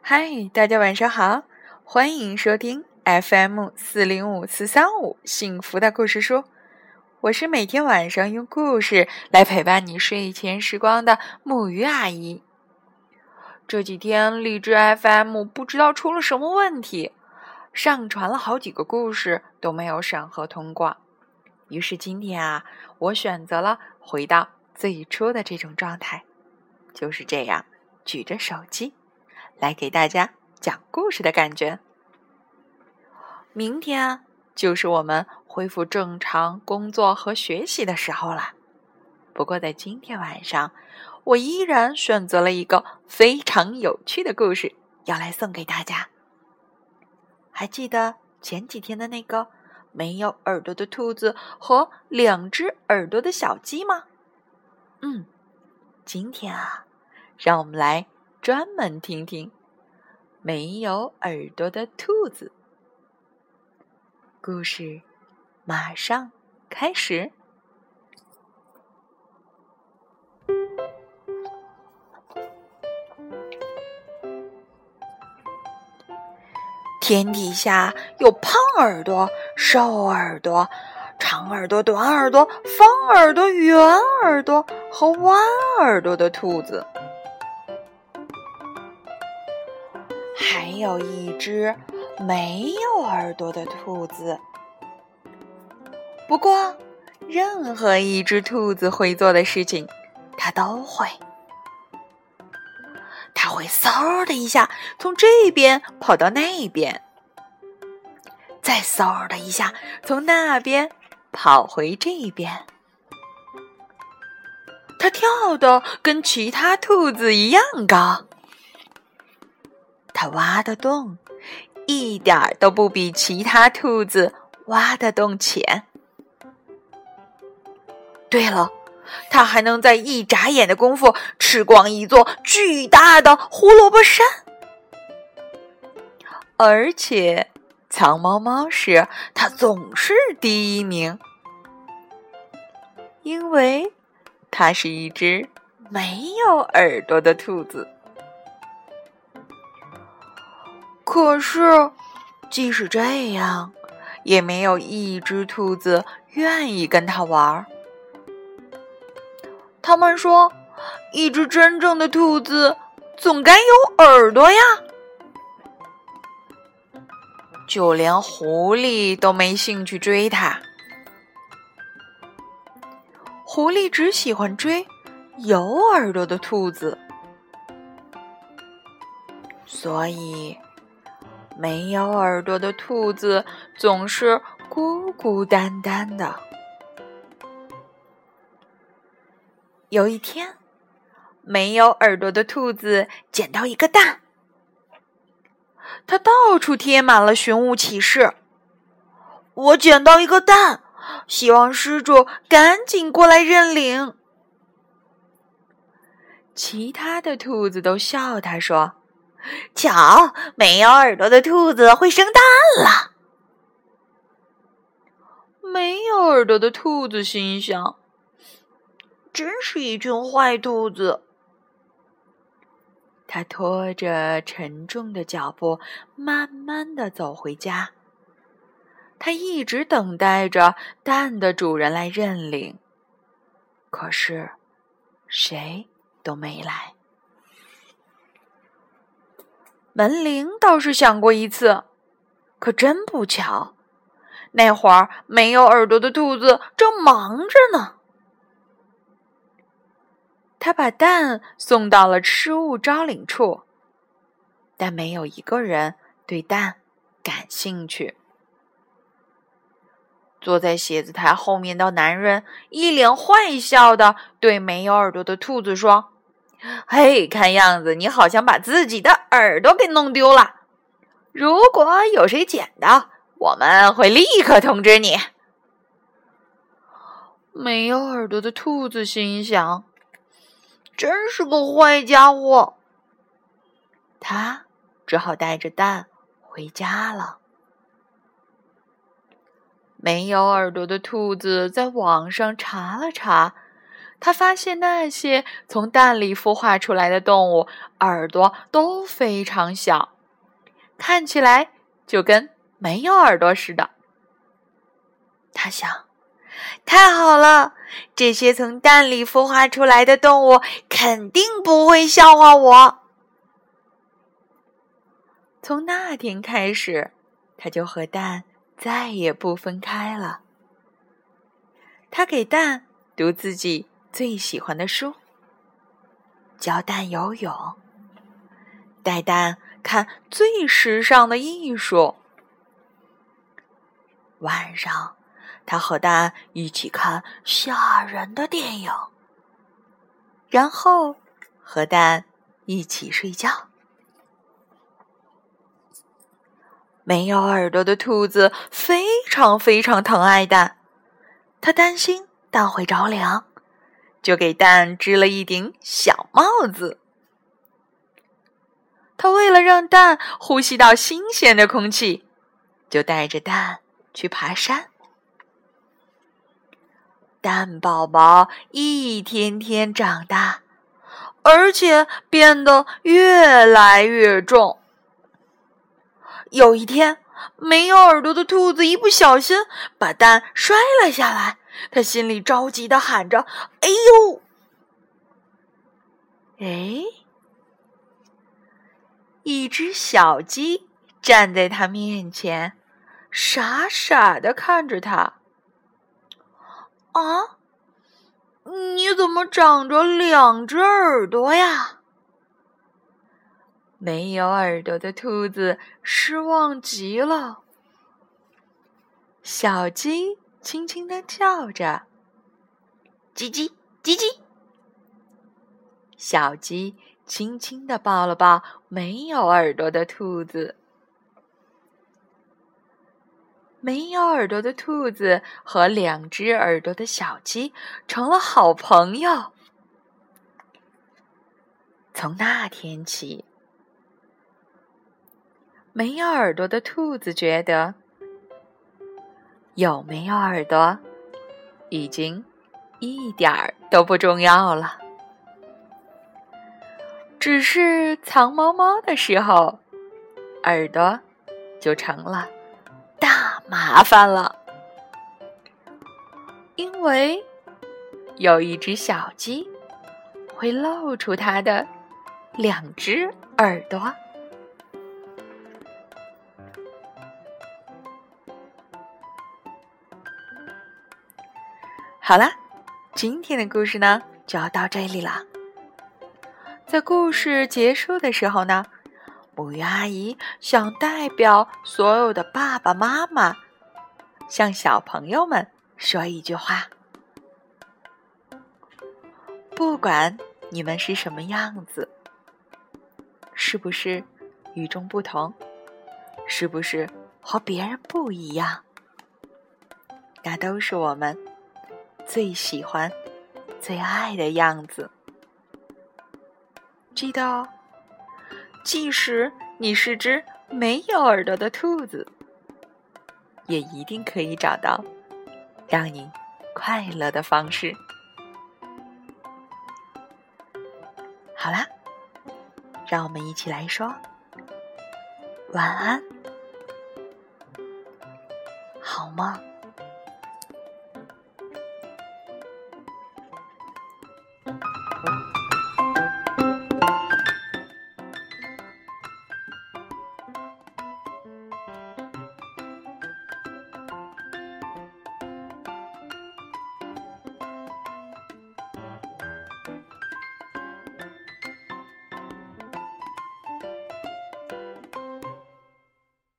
嗨，大家晚上好，欢迎收听 FM 四零五四三五幸福的故事书。我是每天晚上用故事来陪伴你睡前时光的木鱼阿姨。这几天荔枝 FM 不知道出了什么问题，上传了好几个故事都没有审核通过。于是今天啊，我选择了回到最初的这种状态，就是这样举着手机。来给大家讲故事的感觉。明天啊就是我们恢复正常工作和学习的时候了。不过在今天晚上，我依然选择了一个非常有趣的故事要来送给大家。还记得前几天的那个没有耳朵的兔子和两只耳朵的小鸡吗？嗯，今天啊，让我们来。专门听听没有耳朵的兔子故事，马上开始。天底下有胖耳朵、瘦耳朵、长耳朵、短耳朵、方耳朵、圆耳朵和弯耳朵的兔子。还有一只没有耳朵的兔子。不过，任何一只兔子会做的事情，它都会。它会嗖的一下从这边跑到那边，再嗖的一下从那边跑回这边。它跳的跟其他兔子一样高。它挖的洞一点儿都不比其他兔子挖的洞浅。对了，它还能在一眨眼的功夫吃光一座巨大的胡萝卜山。而且，藏猫猫时它总是第一名，因为它是一只没有耳朵的兔子。可是，即使这样，也没有一只兔子愿意跟他玩儿。他们说，一只真正的兔子总该有耳朵呀。就连狐狸都没兴趣追它。狐狸只喜欢追有耳朵的兔子，所以。没有耳朵的兔子总是孤孤单单的。有一天，没有耳朵的兔子捡到一个蛋，它到处贴满了寻物启事：“我捡到一个蛋，希望失主赶紧过来认领。”其他的兔子都笑他说。瞧，没有耳朵的兔子会生蛋了。没有耳朵的兔子心想：“真是一群坏兔子。”他拖着沉重的脚步，慢慢的走回家。他一直等待着蛋的主人来认领，可是谁都没来。门铃倒是响过一次，可真不巧，那会儿没有耳朵的兔子正忙着呢。他把蛋送到了失物招领处，但没有一个人对蛋感兴趣。坐在写字台后面的男人一脸坏笑的对没有耳朵的兔子说。嘿，看样子你好像把自己的耳朵给弄丢了。如果有谁捡到，我们会立刻通知你。没有耳朵的兔子心想：“真是个坏家伙。”他只好带着蛋回家了。没有耳朵的兔子在网上查了查。他发现那些从蛋里孵化出来的动物耳朵都非常小，看起来就跟没有耳朵似的。他想，太好了，这些从蛋里孵化出来的动物肯定不会笑话我。从那天开始，他就和蛋再也不分开了。他给蛋读自己最喜欢的书，教蛋游泳，带蛋看最时尚的艺术。晚上，他和蛋一起看吓人的电影，然后和蛋一起睡觉。没有耳朵的兔子非常非常疼爱蛋，他担心蛋会着凉，就给蛋织了一顶小帽子。他为了让蛋呼吸到新鲜的空气，就带着蛋去爬山。蛋宝宝一天天长大，而且变得越来越重。有一天，没有耳朵的兔子一不小心把蛋摔了下来，他心里着急的喊着：“哎呦！”哎，一只小鸡站在他面前，傻傻的看着他。啊，你怎么长着两只耳朵呀？没有耳朵的兔子失望极了。小鸡轻轻的叫着：“叽叽叽叽。”小鸡轻轻的抱了抱没有耳朵的兔子。没有耳朵的兔子和两只耳朵的小鸡成了好朋友。从那天起。没有耳朵的兔子觉得，有没有耳朵已经一点儿都不重要了。只是藏猫猫的时候，耳朵就成了大麻烦了，因为有一只小鸡会露出它的两只耳朵。好了，今天的故事呢就要到这里了。在故事结束的时候呢，母鱼阿姨想代表所有的爸爸妈妈，向小朋友们说一句话：不管你们是什么样子，是不是与众不同，是不是和别人不一样，那都是我们。最喜欢、最爱的样子，记得哦。即使你是只没有耳朵的兔子，也一定可以找到让你快乐的方式。好啦，让我们一起来说晚安，好梦。